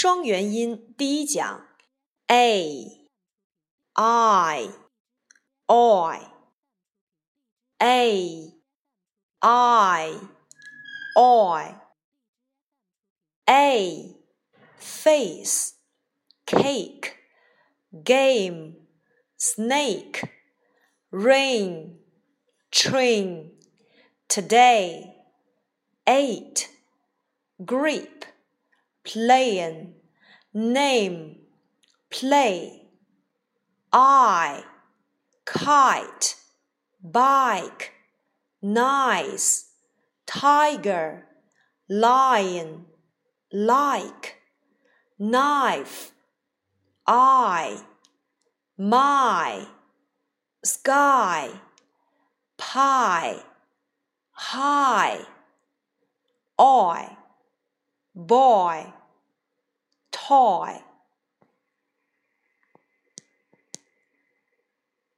双元音第一讲，a i oi a i oi a face cake game snake rain train today eight grip playing name. Play. I. Kite. Bike. Nice. Tiger. Lion. Like. Knife. I. My. Sky. Pie. High. Oi boy toy